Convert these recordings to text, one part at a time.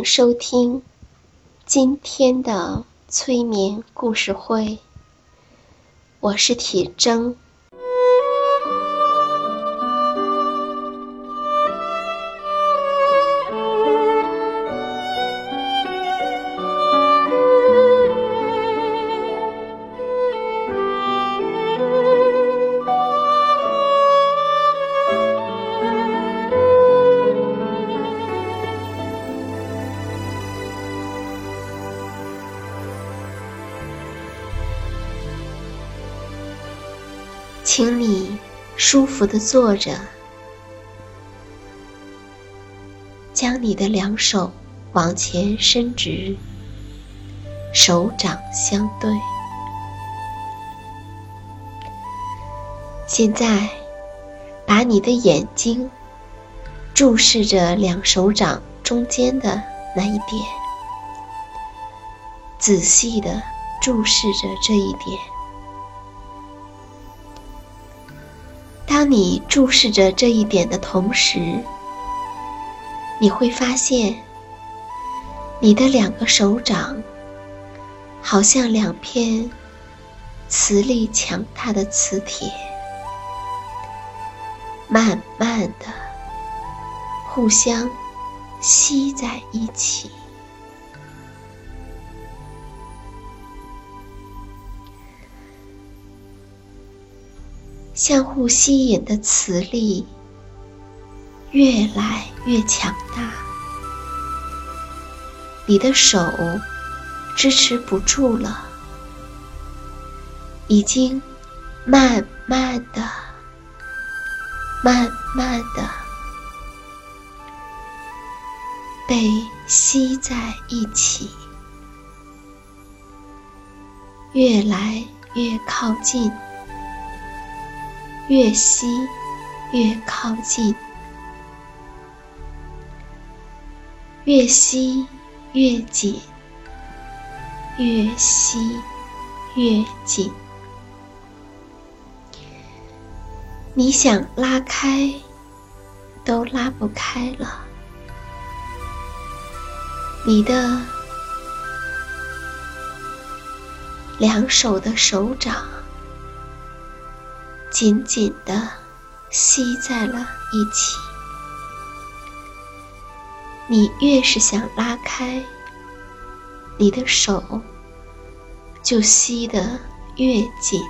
迎收听今天的催眠故事会，我是铁铮。舒服的坐着，将你的两手往前伸直，手掌相对。现在，把你的眼睛注视着两手掌中间的那一点，仔细的注视着这一点。当你注视着这一点的同时，你会发现，你的两个手掌好像两片磁力强大的磁铁，慢慢的互相吸在一起。相互吸引的磁力越来越强大，你的手支持不住了，已经慢慢的、慢慢的被吸在一起，越来越靠近。越吸越靠近，越吸越紧，越吸越紧。你想拉开，都拉不开了。你的两手的手掌。紧紧地吸在了一起。你越是想拉开，你的手就吸得越紧。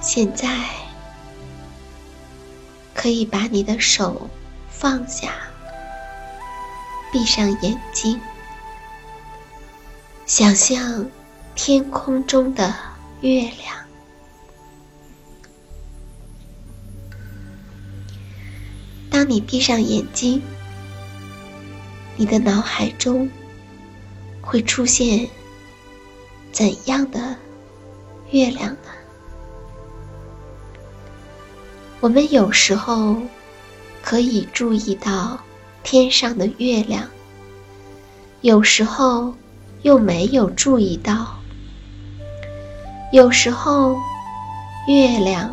现在可以把你的手放下，闭上眼睛。想象天空中的月亮。当你闭上眼睛，你的脑海中会出现怎样的月亮呢？我们有时候可以注意到天上的月亮，有时候。又没有注意到，有时候月亮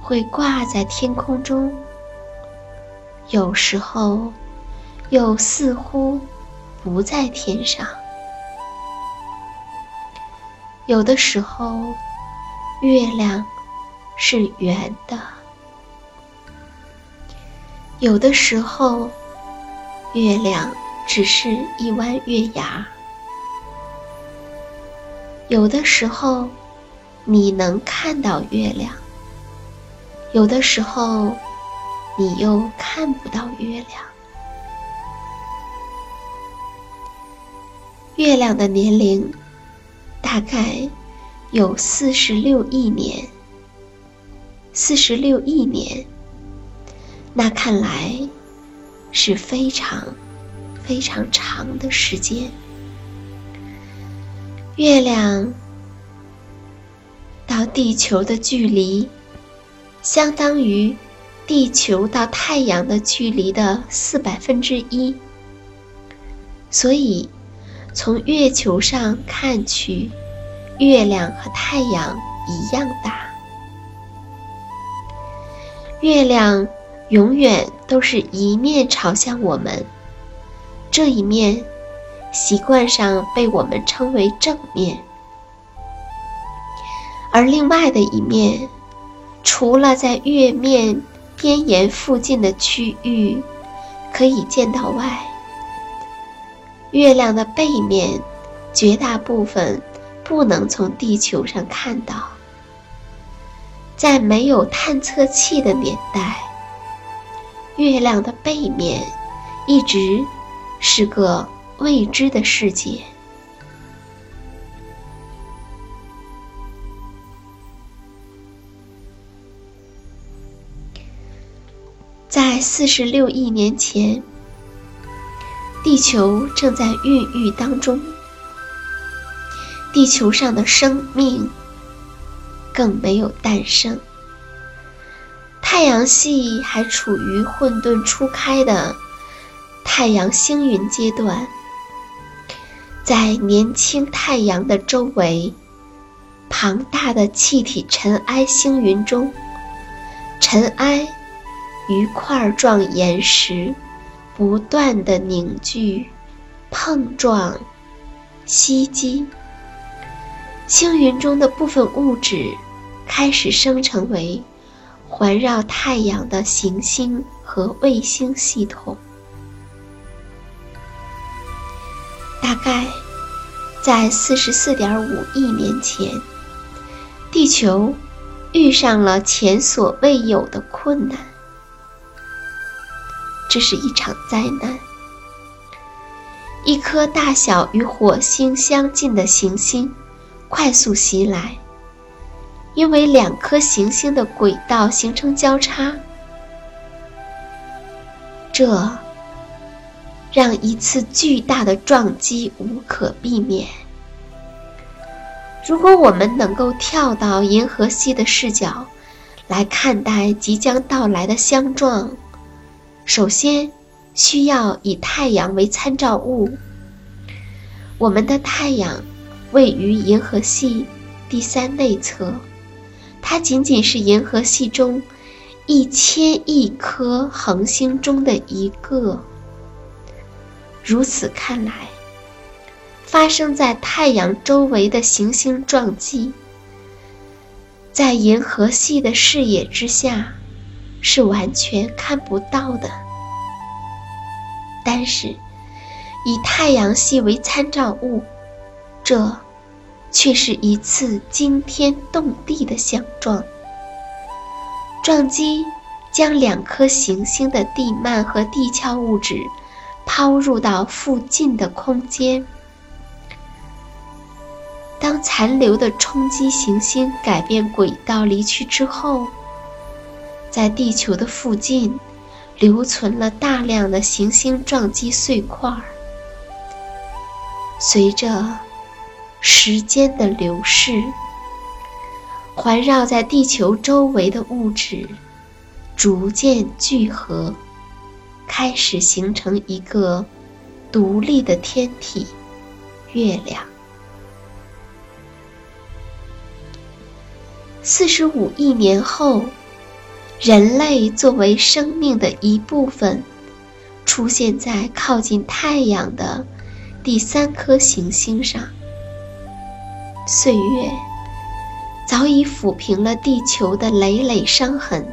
会挂在天空中，有时候又似乎不在天上。有的时候，月亮是圆的；有的时候，月亮只是一弯月牙；有的时候，你能看到月亮；有的时候，你又看不到月亮。月亮的年龄。大概有四十六亿年，四十六亿年，那看来是非常非常长的时间。月亮到地球的距离，相当于地球到太阳的距离的四百分之一，所以。从月球上看去，月亮和太阳一样大。月亮永远都是一面朝向我们，这一面习惯上被我们称为正面，而另外的一面，除了在月面边沿附近的区域可以见到外，月亮的背面，绝大部分不能从地球上看到。在没有探测器的年代，月亮的背面一直是个未知的世界。在四十六亿年前。地球正在孕育当中，地球上的生命更没有诞生。太阳系还处于混沌初开的太阳星云阶段，在年轻太阳的周围，庞大的气体尘埃星云中，尘埃与块状岩石。不断的凝聚、碰撞、吸积，星云中的部分物质开始生成为环绕太阳的行星和卫星系统。大概在四十四点五亿年前，地球遇上了前所未有的困难。这是一场灾难。一颗大小与火星相近的行星快速袭来，因为两颗行星的轨道形成交叉，这让一次巨大的撞击无可避免。如果我们能够跳到银河系的视角来看待即将到来的相撞，首先，需要以太阳为参照物。我们的太阳位于银河系第三内侧，它仅仅是银河系中一千亿颗恒星中的一个。如此看来，发生在太阳周围的行星撞击，在银河系的视野之下。是完全看不到的，但是以太阳系为参照物，这却是一次惊天动地的相撞。撞击将两颗行星的地幔和地壳物质抛入到附近的空间。当残留的冲击行星改变轨道离去之后。在地球的附近，留存了大量的行星撞击碎块。随着时间的流逝，环绕在地球周围的物质逐渐聚合，开始形成一个独立的天体——月亮。四十五亿年后。人类作为生命的一部分，出现在靠近太阳的第三颗行星上。岁月早已抚平了地球的累累伤痕，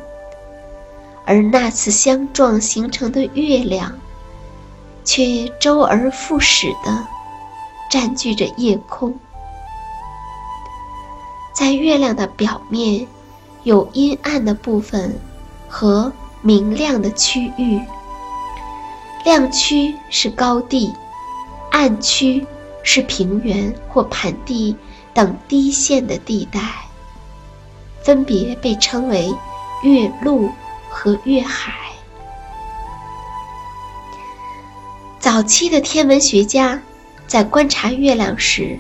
而那次相撞形成的月亮，却周而复始地占据着夜空。在月亮的表面，有阴暗的部分和明亮的区域。亮区是高地，暗区是平原或盆地等低陷的地带，分别被称为月陆和月海。早期的天文学家在观察月亮时，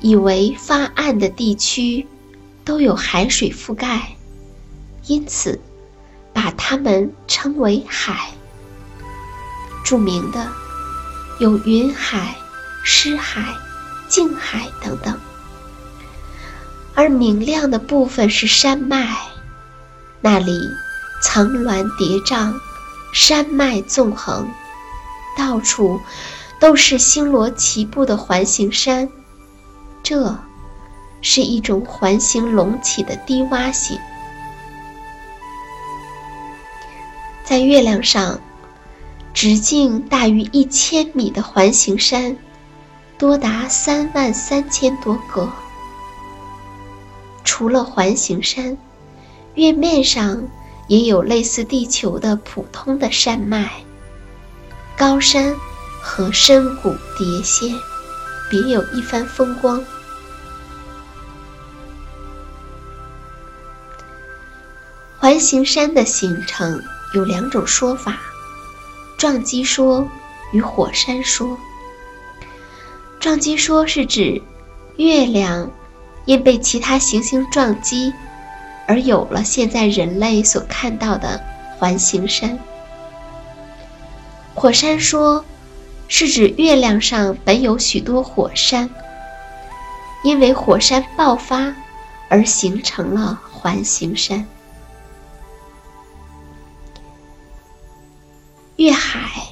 以为发暗的地区都有海水覆盖，因此把它们称为海。著名的有云海、湿海、静海等等，而明亮的部分是山脉，那里层峦叠嶂，山脉纵横，到处都是星罗棋布的环形山，这是一种环形隆起的低洼形，在月亮上。直径大于一千米的环形山，多达三万三千多个。除了环形山，月面上也有类似地球的普通的山脉、高山和深谷叠巇，别有一番风光。环形山的形成有两种说法。撞击说与火山说。撞击说是指月亮因被其他行星撞击而有了现在人类所看到的环形山。火山说是指月亮上本有许多火山，因为火山爆发而形成了环形山。月海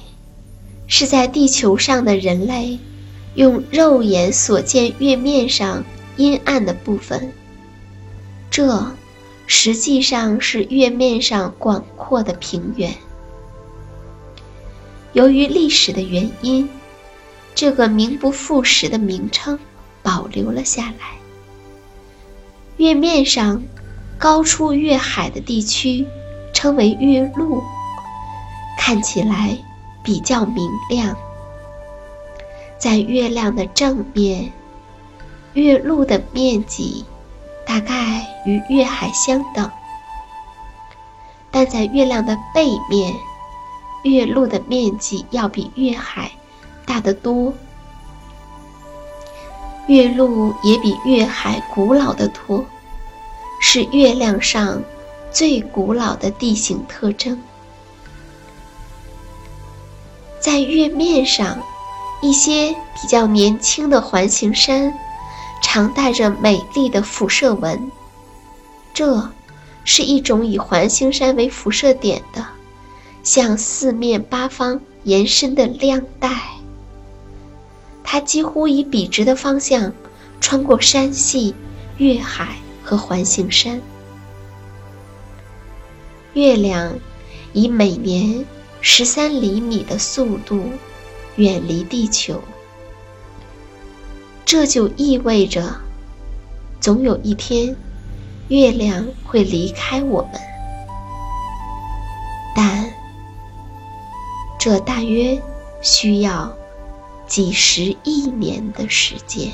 是在地球上的人类用肉眼所见月面上阴暗的部分，这实际上是月面上广阔的平原。由于历史的原因，这个名不副实的名称保留了下来。月面上高出月海的地区称为月陆。看起来比较明亮。在月亮的正面，月陆的面积大概与月海相等；但在月亮的背面，月陆的面积要比月海大得多。月陆也比月海古老得多，是月亮上最古老的地形特征。在月面上，一些比较年轻的环形山，常带着美丽的辐射纹。这是一种以环形山为辐射点的，向四面八方延伸的亮带。它几乎以笔直的方向穿过山系、月海和环形山。月亮以每年。十三厘米的速度远离地球，这就意味着，总有一天，月亮会离开我们。但这大约需要几十亿年的时间。